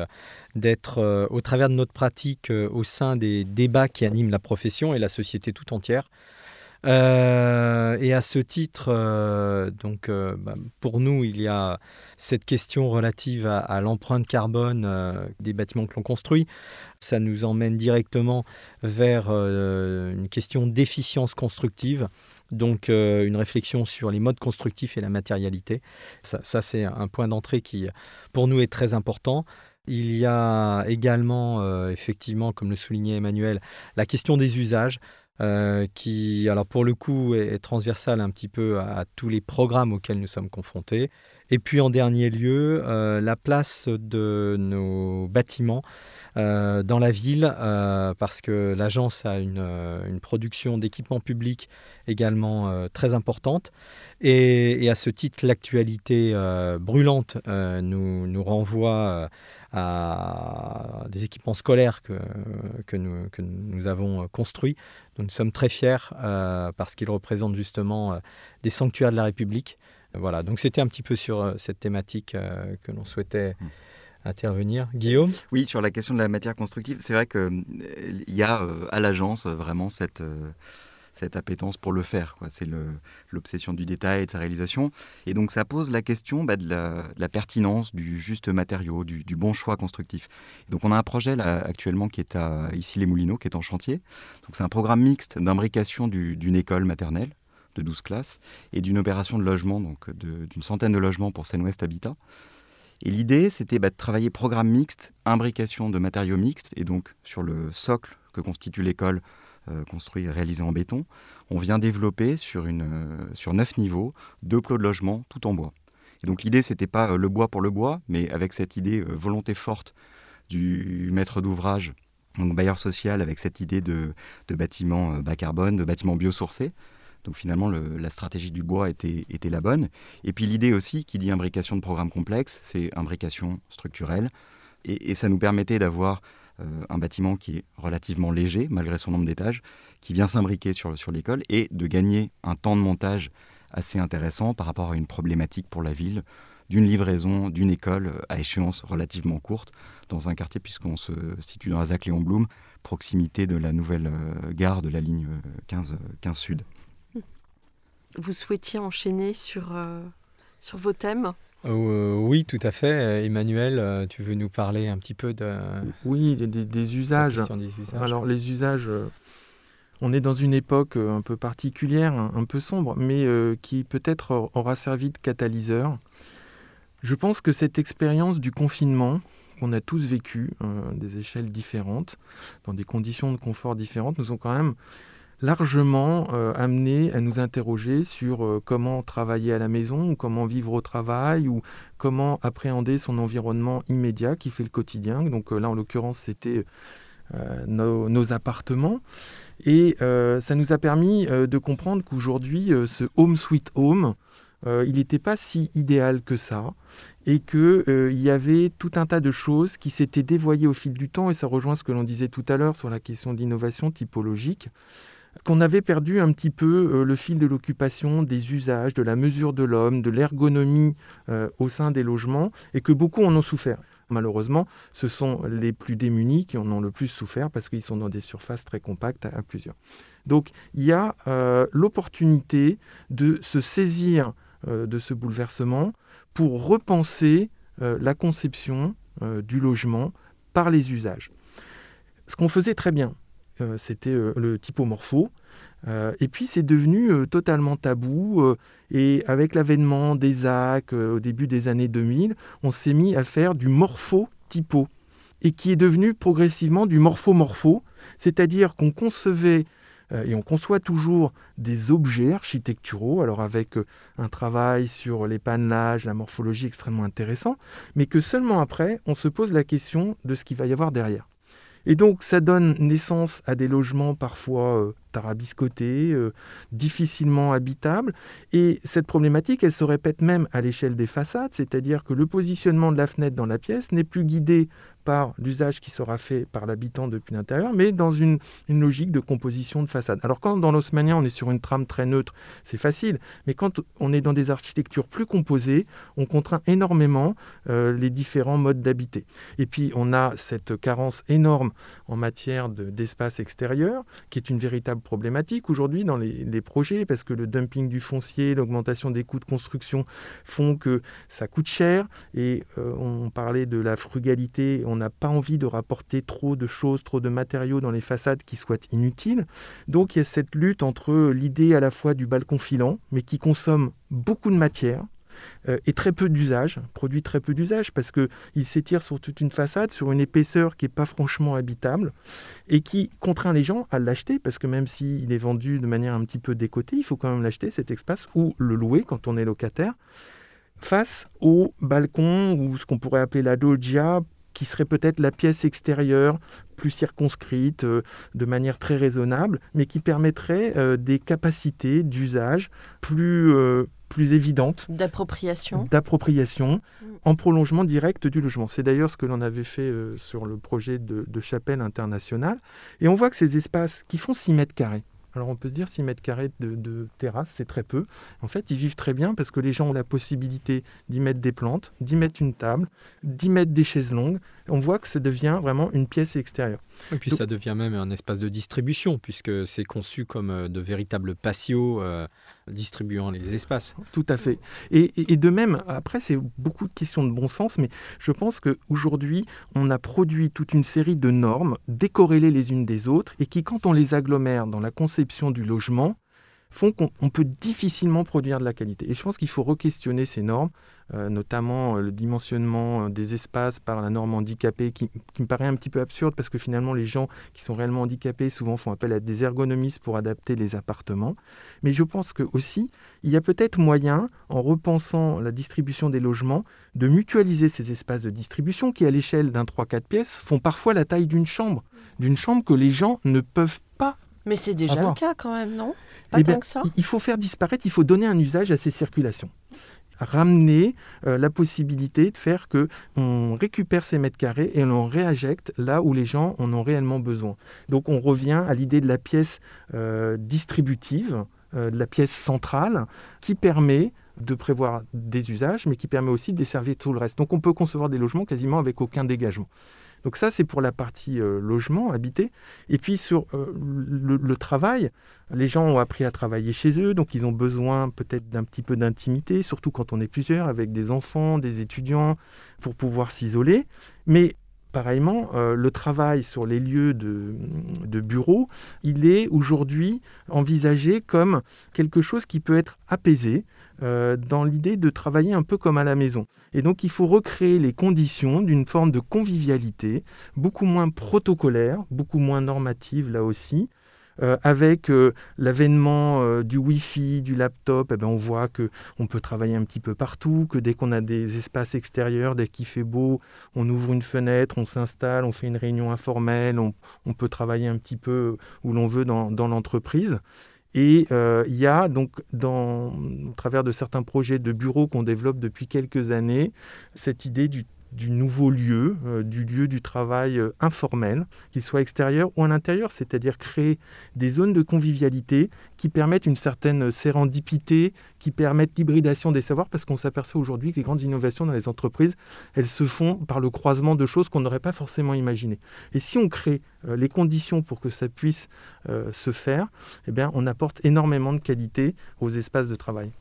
d'être au travers de notre pratique au sein des débats qui animent la profession et la société tout entière. Euh, et à ce titre, euh, donc, euh, bah, pour nous, il y a cette question relative à, l'empreinte carbone des bâtiments que l'on construit. Ça nous emmène directement vers une question d'efficience constructive. Donc une réflexion sur les modes constructifs et la matérialité. ça c'est un point d'entrée qui, pour nous, est très important. Il y a également, effectivement, comme le soulignait Emmanuel, la question des usages. Euh, qui, alors pour le coup, est, transversale un petit peu à, tous les programmes auxquels nous sommes confrontés. Et puis en dernier lieu, euh, la place de nos bâtiments euh, dans la ville, parce que l'agence a une, une production d'équipements publics également très importante. Et, et, à ce titre, l'actualité brûlante nous, nous, renvoie à des équipements scolaires que, que, nous, que nous avons construits. nous sommes très fiers euh, parce qu'ils représentent justement euh, des sanctuaires de la République. Voilà, donc c'était un petit peu sur euh, cette thématique que l'on souhaitait hmm. intervenir. Guillaume? Oui, sur la question de la matière constructive, c'est vrai qu'il y a à l'agence vraiment cette cette appétence pour le faire. C'est l'obsession du détail et de sa réalisation. Et donc ça pose la question bah, de, la, pertinence du juste matériau, du, bon choix constructif. donc on a un projet actuellement qui est à ici les Moulineaux, qui est en chantier. Donc c'est un programme mixte d'imbrication d'une école maternelle de 12 classes et d'une opération de logement, donc d'une centaine de logements pour Seine-Ouest Habitat. Et l'idée, c'était bah, de travailler programme mixte, imbrication de matériaux mixtes, et donc sur le socle que constitue l'école, construit et réalisé en béton, on vient développer sur, une, euh, sur neuf niveaux deux plots de logement tout en bois. Et donc l'idée, c'était pas euh, le bois pour le bois, mais avec cette idée volonté forte du maître d'ouvrage, donc bailleur social, avec cette idée de, de bâtiment bas carbone, de bâtiment biosourcé. Donc finalement, la stratégie du bois était, était la bonne. Et puis l'idée aussi, qui dit imbrication de programmes complexes, c'est imbrication structurelle. Et, ça nous permettait d'avoir euh, un bâtiment qui est relativement léger, malgré son nombre d'étages, qui vient s'imbriquer sur, sur l'école et de gagner un temps de montage assez intéressant par rapport à une problématique pour la ville d'une livraison d'une école à échéance relativement courte dans un quartier puisqu'on se situe dans la Léon Blum, proximité de la nouvelle euh, gare de la ligne 15, euh, 15 Sud. Vous souhaitiez enchaîner sur, sur vos thèmes? Euh, oui, tout à fait. Emmanuel, euh, tu veux nous parler un petit peu de... Oui, des, usages. Alors les usages, euh, on est dans une époque un peu particulière, un, peu sombre, mais qui peut-être aura servi de catalyseur. Je pense que cette expérience du confinement, qu'on a tous vécu, des échelles différentes, dans des conditions de confort différentes, nous ont quand même largement euh, amené à nous interroger sur euh, comment travailler à la maison, ou comment vivre au travail, ou comment appréhender son environnement immédiat qui fait le quotidien. Donc euh, là, en l'occurrence, c'était nos, appartements. Et ça nous a permis de comprendre qu'aujourd'hui, ce home sweet home, il n'était pas si idéal que ça et qu'il y avait tout un tas de choses qui s'étaient dévoyées au fil du temps, et ça rejoint ce que l'on disait tout à l'heure sur la question de l'innovation typologique qu'on avait perdu un petit peu euh, le fil de l'occupation, des usages, de la mesure de l'homme, de l'ergonomie euh, au sein des logements, et que beaucoup en ont souffert. Malheureusement, ce sont les plus démunis qui en ont le plus souffert parce qu'ils sont dans des surfaces très compactes à, plusieurs. Donc il y a euh, l'opportunité de se saisir de ce bouleversement pour repenser la conception du logement par les usages. Ce qu'on faisait très bien, c'était euh, le typomorpho. Euh, et puis c'est devenu totalement tabou. et avec l'avènement des AC au début des années 2000, on s'est mis à faire du morpho-typo. Et qui est devenu progressivement du morpho-morpho. C'est-à-dire qu'on concevait et on conçoit toujours des objets architecturaux, alors avec un travail sur les panelages, la morphologie extrêmement intéressant, mais que seulement après, on se pose la question de ce qu'il va y avoir derrière. Et donc ça donne naissance à des logements parfois euh, tarabiscotés, euh, difficilement habitables. Et cette problématique, elle se répète même à l'échelle des façades, c'est-à-dire que le positionnement de la fenêtre dans la pièce n'est plus guidé par l'usage qui sera fait par l'habitant depuis l'intérieur, mais dans une, logique de composition de façade. Alors quand dans l'Osmania on est sur une trame très neutre, c'est facile, mais quand on est dans des architectures plus composées, on contraint énormément euh, les différents modes d'habiter. Et puis on a cette carence énorme en matière d'espace extérieur, qui est une véritable problématique aujourd'hui dans les, projets parce que le dumping du foncier, l'augmentation des coûts de construction font que ça coûte cher et on parlait de la frugalité, on n'a pas envie de rapporter trop de choses, trop de matériaux dans les façades qui soient inutiles. Donc il y a cette lutte entre l'idée à la fois du balcon filant, mais qui consomme beaucoup de matière, euh, et très peu d'usage, produit très peu d'usage parce qu'il s'étire sur toute une façade, sur une épaisseur qui n'est pas franchement habitable et qui contraint les gens à l'acheter parce que même s'il est vendu de manière un petit peu décotée, il faut quand même l'acheter cet espace ou le louer quand on est locataire face au balcon ou ce qu'on pourrait appeler la loggia qui serait peut-être la pièce extérieure plus circonscrite, euh, de manière très raisonnable, mais qui permettrait euh, des capacités d'usage plus, euh, plus évidentes. D'appropriation. D'appropriation, mm. en prolongement direct du logement. C'est d'ailleurs ce que l'on avait fait sur le projet de, de Chapelle internationale. Et on voit que ces espaces qui font 6 mètres carrés, alors on peut se dire 6 mètres carrés de, terrasse, c'est très peu. En fait, ils vivent très bien parce que les gens ont la possibilité d'y mettre des plantes, d'y mettre une table, d'y mettre des chaises longues. On voit que ça devient vraiment une pièce extérieure. Et puis ça devient même un espace de distribution puisque c'est conçu comme euh, de véritables patios euh, distribuant les espaces. Tout à fait. Et, de même, après, c'est beaucoup de questions de bon sens, mais je pense qu'aujourd'hui, on a produit toute une série de normes décorrélées les unes des autres et qui, quand on les agglomère dans la conception du logement, font qu'on peut difficilement produire de la qualité. Et je pense qu'il faut re-questionner ces normes, euh, notamment euh, le dimensionnement euh, des espaces par la norme handicapée, qui, me paraît un petit peu absurde parce que finalement les gens qui sont réellement handicapés souvent font appel à des ergonomistes pour adapter les appartements. Mais je pense que aussi, il y a peut-être moyen, en repensant la distribution des logements, de mutualiser ces espaces de distribution qui, à l'échelle d'un 3-4 pièces, font parfois la taille d'une chambre, d'une chambre que les gens ne peuvent pas mais c'est déjà le cas quand même, non? Pas eh tant que ça? Il faut faire disparaître, il faut donner un usage à ces circulations ramener euh, la possibilité de faire que on récupère ces mètres carrés et on réinjecte là où les gens en ont réellement besoin. Donc on revient à l'idée de la pièce euh, distributive, euh, de la pièce centrale, qui permet de prévoir des usages, mais qui permet aussi de desservir tout le reste. Donc on peut concevoir des logements quasiment avec aucun dégagement. Donc ça, c'est pour la partie euh, logement, habité. Et puis sur euh, le, travail, les gens ont appris à travailler chez eux, donc ils ont besoin peut-être d'un petit peu d'intimité, surtout quand on est plusieurs, avec des enfants, des étudiants, pour pouvoir s'isoler. Mais pareillement, euh, le travail sur les lieux de, de bureau, il est aujourd'hui envisagé comme quelque chose qui peut être apaisé, euh, dans l'idée de travailler un peu comme à la maison. Et donc il faut recréer les conditions d'une forme de convivialité, beaucoup moins protocolaire, beaucoup moins normative là aussi, euh, avec euh, l'avènement du Wi-Fi, du laptop, eh ben, on voit que on peut travailler un petit peu partout, que dès qu'on a des espaces extérieurs, dès qu'il fait beau, on ouvre une fenêtre, on s'installe, on fait une réunion informelle, on, peut travailler un petit peu où l'on veut dans l'entreprise. Et euh, il y a donc, dans, au travers de certains projets de bureaux qu'on développe depuis quelques années, cette idée du du nouveau lieu, euh, du lieu du travail euh, informel, qu'il soit extérieur ou à l'intérieur, c'est-à-dire créer des zones de convivialité qui permettent une certaine sérendipité, qui permettent l'hybridation des savoirs, parce qu'on s'aperçoit aujourd'hui que les grandes innovations dans les entreprises, elles se font par le croisement de choses qu'on n'aurait pas forcément imaginées. Et si on crée euh, les conditions pour que ça puisse se faire, eh bien, on apporte énormément de qualité aux espaces de travail.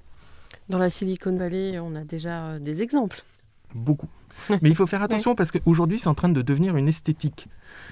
Dans la Silicon Valley, on a déjà des exemples. Beaucoup. Mais il faut faire attention parce qu'aujourd'hui, c'est en train de devenir une esthétique.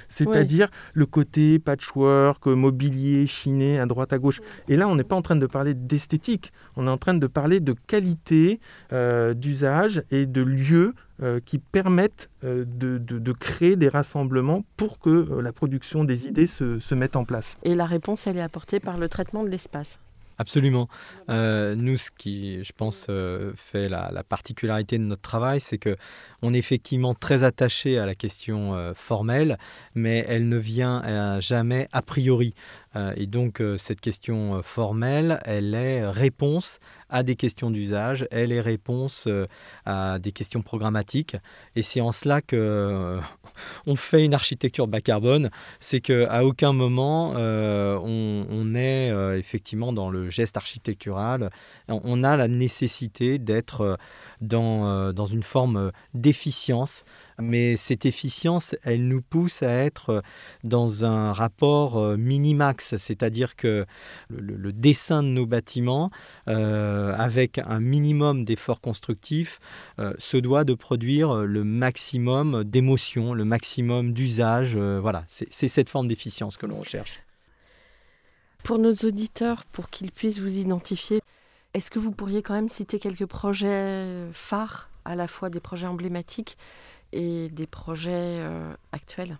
C'est-à-dire le côté patchwork, mobilier, chiné, à droite, à gauche. Et là, on n'est pas en train de parler d'esthétique, on est en train de parler de qualité euh, d'usage et de lieux euh, qui permettent euh, de, créer des rassemblements pour que la production des idées se, se mette en place. Et la réponse, elle est apportée par le traitement de l'espace. Absolument. Euh, nous, ce qui, je pense, euh, fait la, particularité de notre travail, c'est que on est effectivement très attaché à la question euh, formelle, mais elle ne vient jamais a priori. et donc, cette question formelle, elle est réponse à des questions d'usage, elle est réponse à des questions programmatiques. Et c'est en cela que on fait une architecture bas carbone, c'est qu'à aucun moment on, on, est effectivement dans le geste architectural, on a la nécessité d'être dans, dans une forme d'efficience Mais cette efficience, elle nous pousse à être dans un rapport euh, minimax, c'est-à-dire que le, dessin de nos bâtiments, euh, avec un minimum d'efforts constructifs, euh, se doit de produire le maximum d'émotions, le maximum d'usage. voilà, c'est cette forme d'efficience que l'on recherche. Pour nos auditeurs, pour qu'ils puissent vous identifier, est-ce que vous pourriez quand même citer quelques projets phares, à la fois des projets emblématiques et des projets euh, actuels?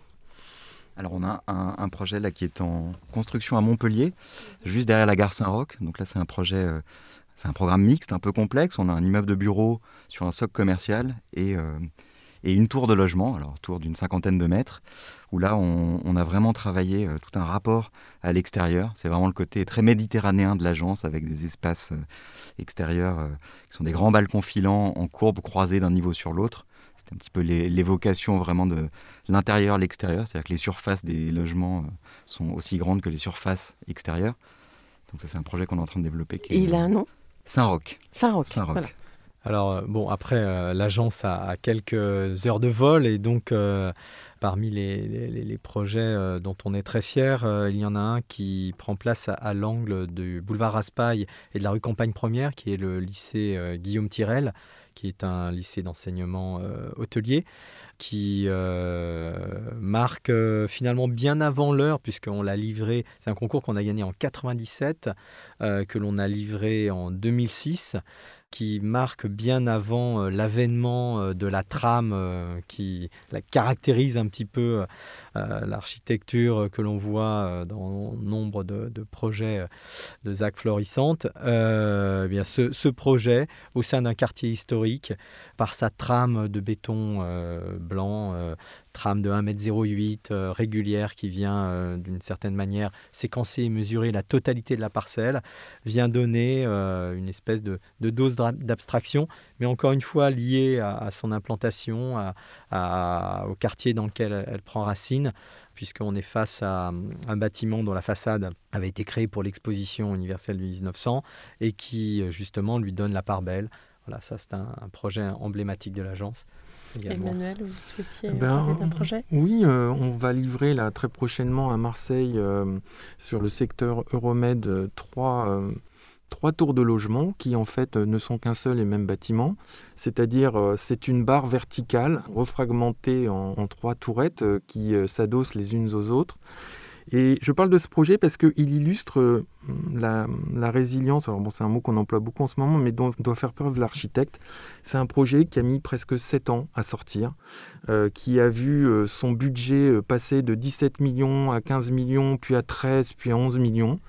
Alors on a un, projet là qui est en construction à Montpellier, juste derrière la gare Saint-Roch. Donc là c'est un projet, euh, c'est un programme mixte, un peu complexe. On a un immeuble de bureaux sur un socle commercial et, euh, et une tour de logement, alors tour d'une cinquantaine de mètres, où là on, a vraiment travaillé tout un rapport à l'extérieur. C'est vraiment le côté très méditerranéen de l'agence avec des espaces extérieurs qui sont des grands balcons filants en courbe croisés d'un niveau sur l'autre c'est un petit peu l'évocation vraiment de l'intérieur, l'extérieur. C'est-à-dire que les surfaces des logements euh, sont aussi grandes que les surfaces extérieures. Donc ça, c'est un projet qu'on est en train de développer. Et il a un nom? Saint-Roch. Saint-Roch. Saint Alors, euh, bon, après, euh, l'agence a, quelques heures de vol et donc, parmi les, projets dont on est très fier, il y en a un qui prend place à, l'angle du boulevard Raspail et de la rue Campagne Première, qui est le lycée Guillaume Tirel, qui est un lycée d'enseignement euh, hôtelier, qui euh, marque euh, finalement bien avant l'heure, puisqu'on l'a livré, c'est un concours qu'on a gagné en 97, que l'on a livré en 2006 qui marque bien avant l'avènement de la trame qui la caractérise un petit peu l'architecture que l'on voit dans nombre de, projets de ZAC Florissante. Eh bien ce, ce, projet, au sein d'un quartier historique, par sa trame de béton blanc, trame de 1m08 euh, régulière qui vient euh, d'une certaine manière séquencer et mesurer la totalité de la parcelle, vient donner euh, une espèce de, dose d'abstraction, mais encore une fois liée à, son implantation, au quartier dans lequel elle, prend racine puisqu'on est face à un bâtiment dont la façade avait été créée pour l'exposition universelle du 1900 et qui justement lui donne la part belle. Voilà, ça c'est un projet emblématique de l'agence. Emmanuel, vous souhaitiez ben, parler d'un projet? Oui, euh, on va livrer là, très prochainement à Marseille, euh, sur le secteur Euromed, euh, trois, trois tours de logement qui en fait ne sont qu'un seul et même bâtiment. C'est-à-dire, c'est une barre verticale refragmentée en, en trois tourettes qui s'adossent les unes aux autres. Et je parle de ce projet parce qu'il illustre euh, la, résilience, alors bon, c'est un mot qu'on emploie beaucoup en ce moment, mais dont doit faire preuve l'architecte. C'est un projet qui a mis presque 7 ans à sortir, euh, qui a vu euh, son budget passer de 17 millions à 15 millions, puis à 13, puis à 11 millions.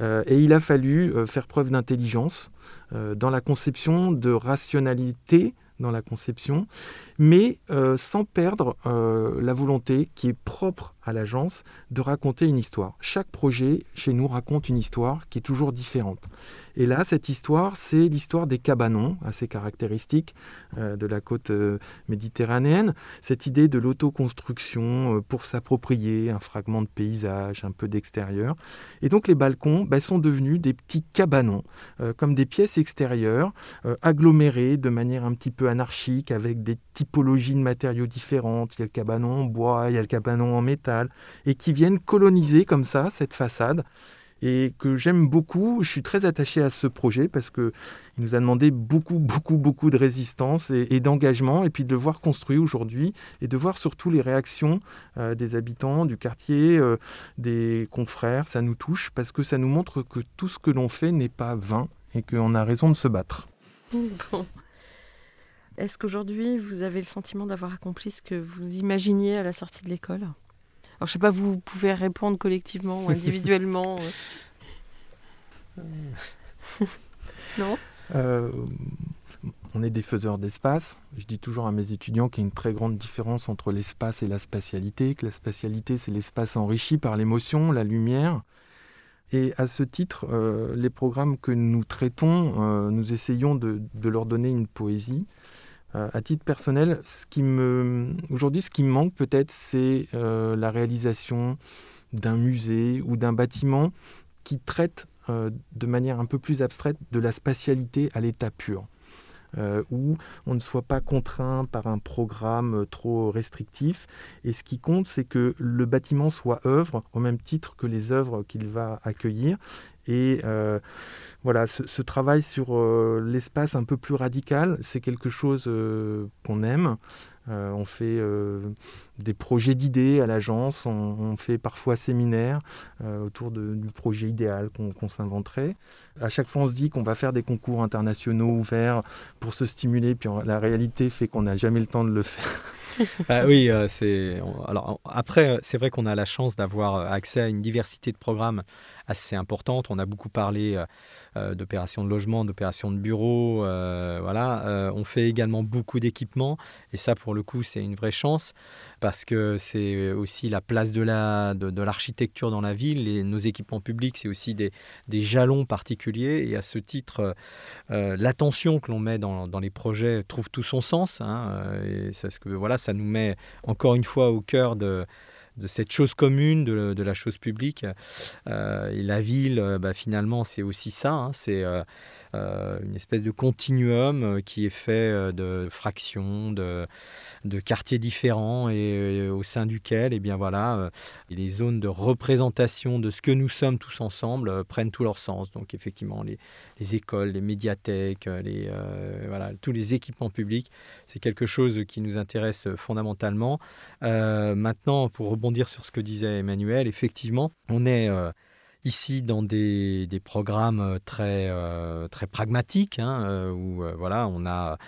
et il a fallu faire preuve d'intelligence dans la conception, de rationalité dans la conception, mais sans perdre la volonté qui est propre à l'agence de raconter une histoire. Chaque projet chez nous raconte une histoire qui est toujours différente. Et là, cette histoire, c'est l'histoire des cabanons, assez caractéristique euh, de la côte euh, méditerranéenne. Cette idée de l'autoconstruction euh, pour s'approprier un fragment de paysage, un peu d'extérieur. Et donc les balcons ben, sont devenus des petits cabanons, comme des pièces extérieures, agglomérées de manière un petit peu anarchique, avec des typologies de matériaux différentes. Il y a le cabanon en bois, il y a le cabanon en métal et qui viennent coloniser comme ça cette façade et que j'aime beaucoup. Je suis très attaché à ce projet parce qu'il nous a demandé beaucoup, beaucoup, beaucoup de résistance et, d'engagement, et puis de le voir construit aujourd'hui et de voir surtout les réactions euh, des habitants du quartier, euh, des confrères. Ça nous touche parce que ça nous montre que tout ce que l'on fait n'est pas vain et qu'on a raison de se battre. Est-ce qu'aujourd'hui, vous avez le sentiment d'avoir accompli ce que vous imaginiez à la sortie de l'école? Alors, je sais pas, vous pouvez répondre collectivement ou individuellement. Euh. non? Euh, On est des faiseurs d'espace. Je dis toujours à mes étudiants qu'il y a une très grande différence entre l'espace et la spatialité, que la spatialité, c'est l'espace enrichi par l'émotion, la lumière. Et à ce titre, euh, les programmes que nous traitons, nous essayons de, leur donner une poésie. Euh, à titre personnel, aujourd'hui, ce qui me manque peut-être, c'est euh, la réalisation d'un musée ou d'un bâtiment qui traite euh, de manière un peu plus abstraite de la spatialité à l'état pur. où on ne soit pas contraint par un programme trop restrictif. Et ce qui compte, c'est que le bâtiment soit œuvre au même titre que les œuvres qu'il va accueillir. Voilà, ce, travail sur l'espace un peu plus radical, c'est quelque chose qu'on aime. Euh, on fait euh, des projets d'idées à l'agence, on, fait parfois séminaires euh, autour du projet idéal qu'on s'inventerait. À chaque fois, on se dit qu'on va faire des concours internationaux ouverts pour se stimuler, puis la réalité fait qu'on n'a jamais le temps de le faire. Ah oui, c'est. Alors après, c'est vrai qu'on a la chance d'avoir accès à une diversité de programmes assez importante. On a beaucoup parlé euh, d'opérations de logement, d'opérations de bureau. Euh, voilà. Euh, on fait également beaucoup d'équipements et ça, pour le coup, c'est une vraie chance parce que c'est aussi la place de l'architecture dans la ville. nos équipements publics, c'est aussi des, jalons particuliers et à ce titre, l'attention que l'on met dans, les projets trouve tout son sens. Hein, et ce que, voilà, ça nous met encore une fois au cœur de de cette chose commune, de, la chose publique. Euh, et la ville, euh, bah, finalement, c'est aussi ça. Hein. c'est euh, une espèce de continuum qui est fait de fractions, de, de quartiers différents et, au sein duquel, et eh bien voilà, les zones de représentation de ce que nous sommes tous ensemble prennent tout leur sens. Donc effectivement, les, les écoles, les médiathèques, les, voilà, tous les équipements publics, c'est quelque chose qui nous intéresse fondamentalement. maintenant, pour sur ce que disait Emmanuel, effectivement, on est euh, ici dans des, programmes euh, très, euh, très pragmatiques, hein, où voilà, on a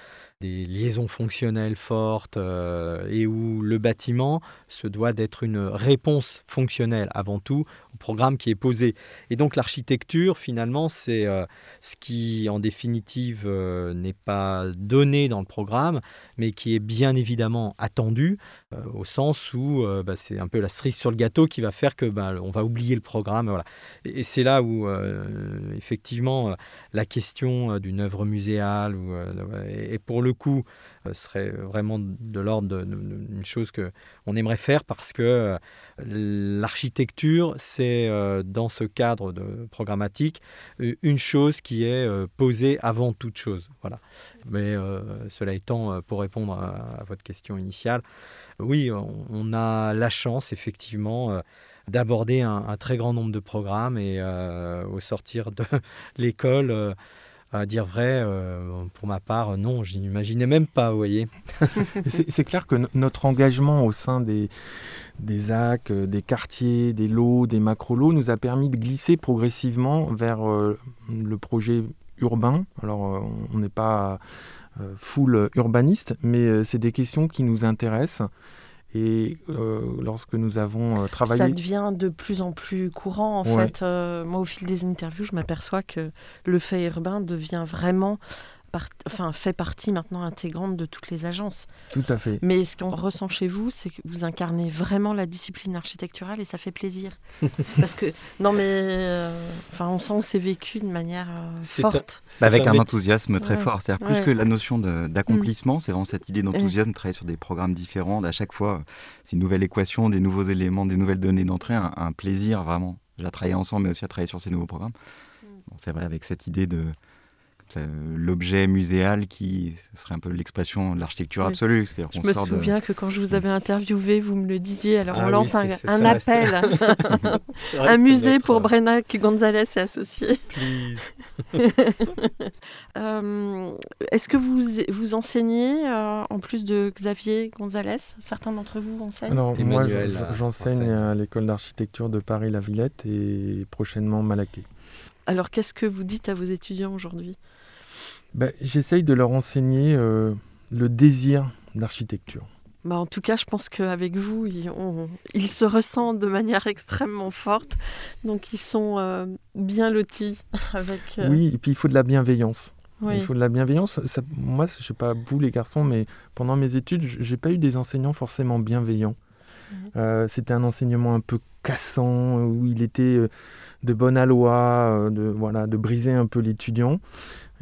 des liaisons fonctionnelles fortes et où le bâtiment se doit d'être une réponse fonctionnelle avant tout programme qui est posé. Et donc l'architecture, finalement, c'est euh, ce qui, en définitive, euh, n'est pas donné dans le programme, mais qui est bien évidemment attendu, euh, au sens où bah, c'est un peu la cerise sur le gâteau qui va faire que bah, on va oublier le programme. Voilà. Et, c'est là où, effectivement, la question d'une œuvre muséale, et pour le coup, serait vraiment de l'ordre d'une chose que on aimerait faire parce que l'architecture, c'est euh, dans ce cadre de programmatique une chose qui est euh, posée avant toute chose. Voilà. Mais euh, cela étant, pour répondre à, votre question initiale, oui, on, a la chance effectivement d'aborder un, très grand nombre de programmes et au sortir de l'école à dire vrai, pour ma part, non, je n'imaginais même pas, vous voyez. c'est clair que notre engagement au sein des, des AC, euh, des quartiers, des lots, des macro-lots, nous a permis de glisser progressivement vers euh, le projet urbain. Alors, euh, on n'est pas full urbaniste, mais c'est des questions qui nous intéressent. Et lorsque nous avons travaillé... Ça devient de plus en plus courant, en fait. moi, au fil des interviews, je m'aperçois que le fait urbain devient vraiment enfin, fait partie maintenant intégrante de toutes les agences. Tout à fait. Mais ce qu'on ressent chez vous, c'est que vous incarnez vraiment la discipline architecturale et ça fait plaisir. Parce que, non mais, euh, enfin, on sent que c'est vécu de manière euh, forte. Avec un, enthousiasme très fort. C'est-à-dire plus que la notion d'accomplissement, c'est vraiment cette idée d'enthousiasme, travailler sur des programmes différents. À chaque fois, c'est une nouvelle équation, des nouveaux éléments, des nouvelles données d'entrée, un, plaisir vraiment. Déjà travailler ensemble, mais aussi à travailler sur ces nouveaux programmes. Mm. c'est vrai, avec cette idée de l'objet muséal qui serait un peu l'expression de l'architecture absolue. Je me souviens que quand je vous avais interviewé, vous me le disiez. Alors ah on lance un, appel, un musée pour Brenac, Gonzalez et associés. euh, Est-ce que vous, vous enseignez euh, en plus de Xavier Gonzalez Certains d'entre vous enseignent? Alors, Moi, j'enseigne à l'école d'architecture de Paris-La Villette et prochainement Malaquais. Alors, qu'est-ce que vous dites à vos étudiants aujourd'hui? Ben, J'essaye de leur enseigner euh, le désir d'architecture. Bah, en tout cas, je pense qu'avec vous, ils, se ressentent de manière extrêmement forte. Donc, ils sont euh, bien lotis. Avec, euh, Oui, et puis il faut de la bienveillance. Il faut de la bienveillance. moi, je ne sais pas vous les garçons, mais pendant mes études, je n'ai pas eu des enseignants forcément bienveillants. C'était un enseignement un peu cassant, où il était de bonne aloi, de, voilà, de briser un peu l'étudiant.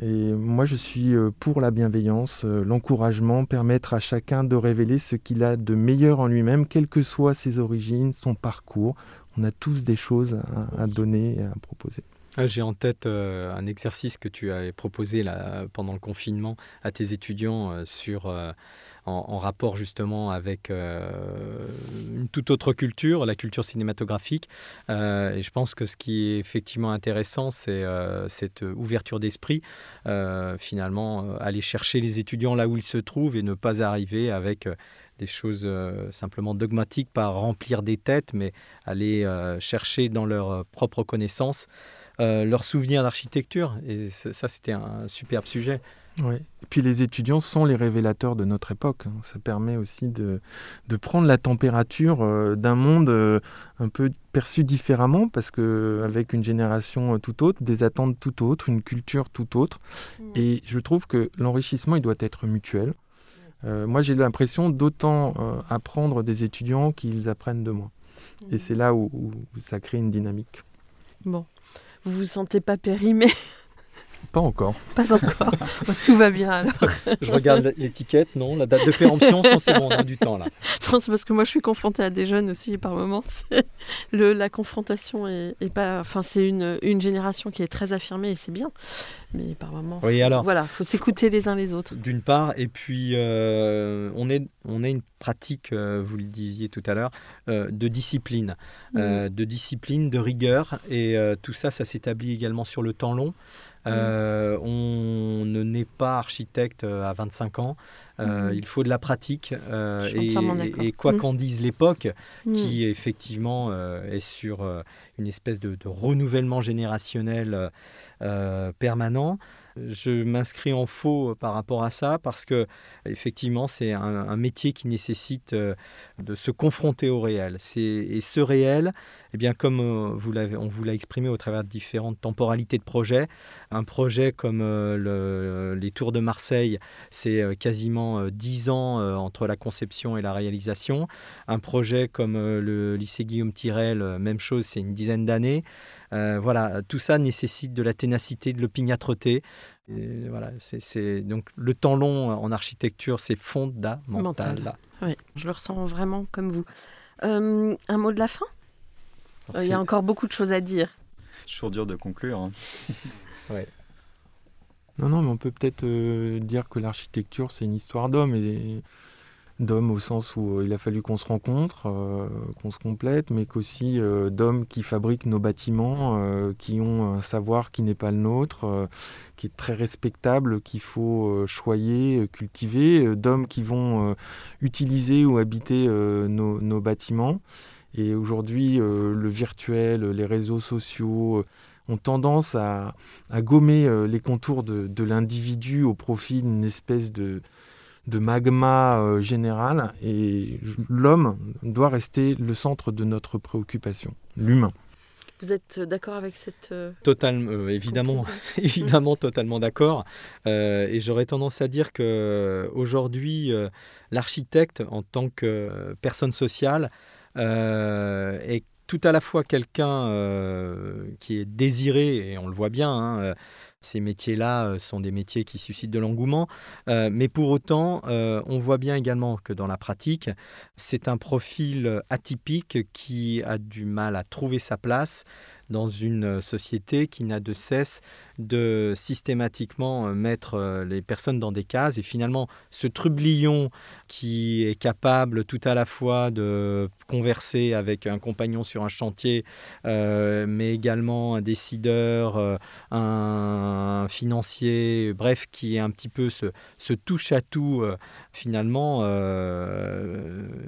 Et moi, je suis euh, pour la bienveillance, euh, l'encouragement, permettre à chacun de révéler ce qu'il a de meilleur en lui-même, quelles que soient ses origines, son parcours. On a tous des choses à, donner et à proposer. Ah, j'ai en tête un exercice que tu avais proposé là, pendant le confinement à tes étudiants sur en, rapport justement avec euh, une toute autre culture, la culture cinématographique. Euh, et je pense que ce qui est effectivement intéressant, c'est euh, cette ouverture d'esprit, finalement, aller chercher les étudiants là où ils se trouvent et ne pas arriver avec des choses simplement dogmatiques, pas remplir des têtes, mais aller chercher dans leur propre connaissance leurs souvenirs d'architecture. Et ça, c'était un superbe sujet. Oui. Et puis les étudiants sont les révélateurs de notre époque. Hein. Ça permet aussi de, de prendre la température euh, d'un monde euh, un peu perçu différemment, parce qu'avec une génération euh, tout autre, des attentes tout autres, une culture tout autre. Mmh. Et je trouve que l'enrichissement, il doit être mutuel. moi, j'ai l'impression d'autant apprendre des étudiants qu'ils apprennent de moi. Et mmh. c'est là où, où, ça crée une dynamique. Bon, vous vous sentez pas périmé pas encore. Pas encore. Tout va bien alors. je regarde l'étiquette, non La date de péremption, c'est bon, on a du temps là. Non, c'est parce que moi je suis confrontée à des jeunes aussi par moments. Le, la confrontation est, pas. Enfin, c'est une, une génération qui est très affirmée et c'est bien. Mais par moments. Oui, alors. Voilà, faut s'écouter les uns les autres. D'une part, et puis euh, on, est, on est une pratique, euh, vous le disiez tout à l'heure, euh, de discipline. Mmh. de discipline, de rigueur. Et tout ça, ça s'établit également sur le temps long. Euh, on ne naît pas architecte euh, à 25 ans. Euh, mhm. Il faut de la pratique. et, quoi mhm. qu'en dise l'époque, qui mhm. effectivement est sur une espèce de renouvellement générationnel permanent, je m'inscris en faux par rapport à ça parce que effectivement c'est un, métier qui nécessite euh, de se confronter au réel. Et ce réel, eh bien comme euh, on vous l'a exprimé au travers de différentes temporalités de projets, un projet comme euh, les Tours de Marseille, c'est quasiment 10 ans entre la conception et la réalisation. Un projet comme le lycée Guillaume Tirel, même chose, c'est une dizaine d'années. Euh, voilà, tout ça nécessite de la ténacité, de l'opiniâtreté. voilà, c'est donc le temps long en architecture, c'est fondamental. Oui, je le ressens vraiment comme vous. Euh, un mot de la fin? Euh, Il y a encore beaucoup de choses à dire. C'est toujours dur de conclure. Hein. ouais. Non, non, mais on peut peut-être dire que l'architecture, c'est une histoire d'homme. Et d'hommes au sens où euh, il a fallu qu'on se rencontre, euh, qu'on se complète, mais qu'aussi euh, d'hommes qui fabriquent nos bâtiments, qui ont un savoir qui n'est pas le nôtre, qui est très respectable, qu'il faut choyer, cultiver, d'hommes qui vont utiliser ou habiter nos, bâtiments. Et aujourd'hui, le virtuel, les réseaux sociaux ont tendance à, gommer les contours de l'individu au profit d'une espèce de, de magma euh, général et l'homme doit rester le centre de notre préoccupation, l'humain. Vous êtes d'accord avec cette euh, totalement euh, évidemment évidemment totalement d'accord et j'aurais tendance à dire que aujourd'hui l'architecte en tant que personne sociale est tout à la fois quelqu'un qui est désiré et on le voit bien hein, ces métiers-là euh, sont des métiers qui suscitent de l'engouement, euh, mais pour autant, euh, on voit bien également que dans la pratique, c'est un profil atypique qui a du mal à trouver sa place dans une société qui n'a de cesse de systématiquement mettre les personnes dans des cases et finalement ce trublion qui est capable tout à la fois de converser avec un compagnon sur un chantier, euh, mais également un décideur, euh, un financier, bref, qui est un petit peu ce, ce touche-à-tout, euh, finalement,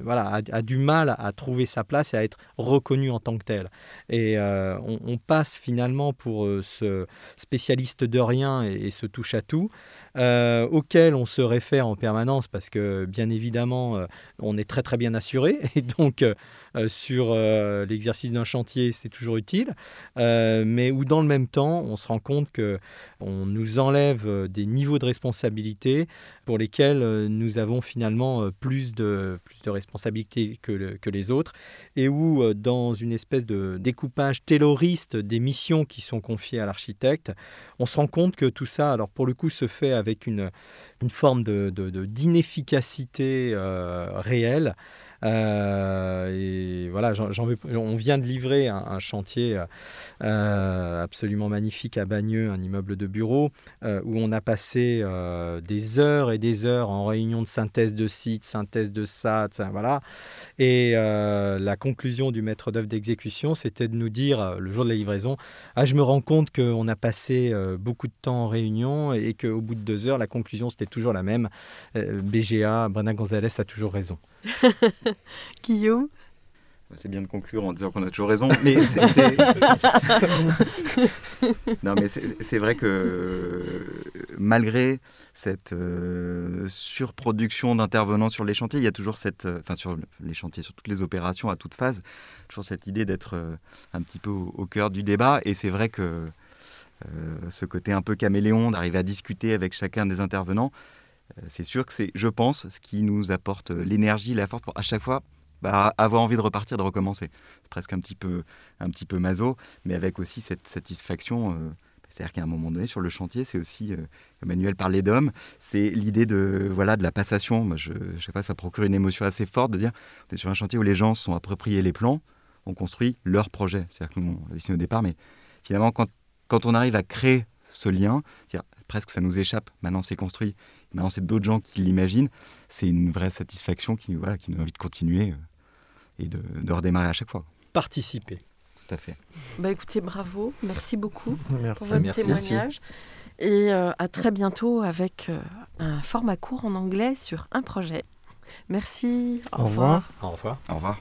voilà, a, du mal à trouver sa place et à être reconnu en tant que tel. Et on, passe finalement pour ce spécialiste de rien et, ce touche-à-tout. Euh, auquel on se réfère en permanence parce que bien évidemment euh, on est très très bien assuré et donc euh, sur l'exercice d'un chantier c'est toujours utile mais où dans le même temps on se rend compte que on nous enlève des niveaux de responsabilité pour lesquels nous avons finalement plus de plus de responsabilités que, que les autres et où dans une espèce de découpage des missions qui sont confiées à l'architecte on se rend compte que tout ça alors pour le coup se fait avec une, forme d'inefficacité euh, réelle. Et voilà, on vient de livrer un, chantier absolument magnifique à Bagneux, un immeuble de bureau, où on a passé des heures et des heures en réunion de synthèse de site, synthèse de SAT, voilà. Et la conclusion du maître d'œuvre d'exécution, c'était de nous dire le jour de la livraison, ah, je me rends compte qu'on a passé beaucoup de temps en réunion et qu'au bout de deux heures, la conclusion c'était toujours la même. BGA, Brenda Gonzalez a toujours raison. Guillaume c'est bien de conclure en disant qu'on a toujours raison, mais c'est non, mais c'est vrai que malgré cette euh, surproduction d'intervenants sur les chantiers, il y a toujours cette, euh, enfin sur les chantiers, sur toutes les opérations à toute phase, toujours cette idée d'être euh, un petit peu au, cœur du débat. Et c'est vrai que ce côté un peu caméléon, d'arriver à discuter avec chacun des intervenants, c'est sûr que c'est, je pense, ce qui nous apporte l'énergie, la force pour à chaque fois bah, avoir envie de repartir, de recommencer. C'est presque un petit peu, un petit peu mais avec aussi cette satisfaction. Euh, c'est-à-dire qu'à un moment donné, sur le chantier, c'est aussi, euh, Emmanuel parlait d'homme, c'est l'idée de, voilà, de la passation. je ne sais pas, ça procure une émotion assez forte de dire, on est sur un chantier où les gens sont appropriés les plans, on construit leur projet. C'est-à-dire que nous, on a dessiné au départ, mais finalement, quand, quand on arrive à créer ce lien, presque ça nous échappe, maintenant c'est construit, maintenant c'est d'autres gens qui l'imaginent, c'est une vraie satisfaction qui, voilà, qui nous invite de continuer. Euh, et de, redémarrer à chaque fois. Participer. Tout à fait. Bah écoutez, bravo, merci beaucoup merci. pour votre témoignage. Et euh, à très bientôt avec euh, un format court en anglais sur un projet. Merci. Au, revoir. Au revoir. Au revoir.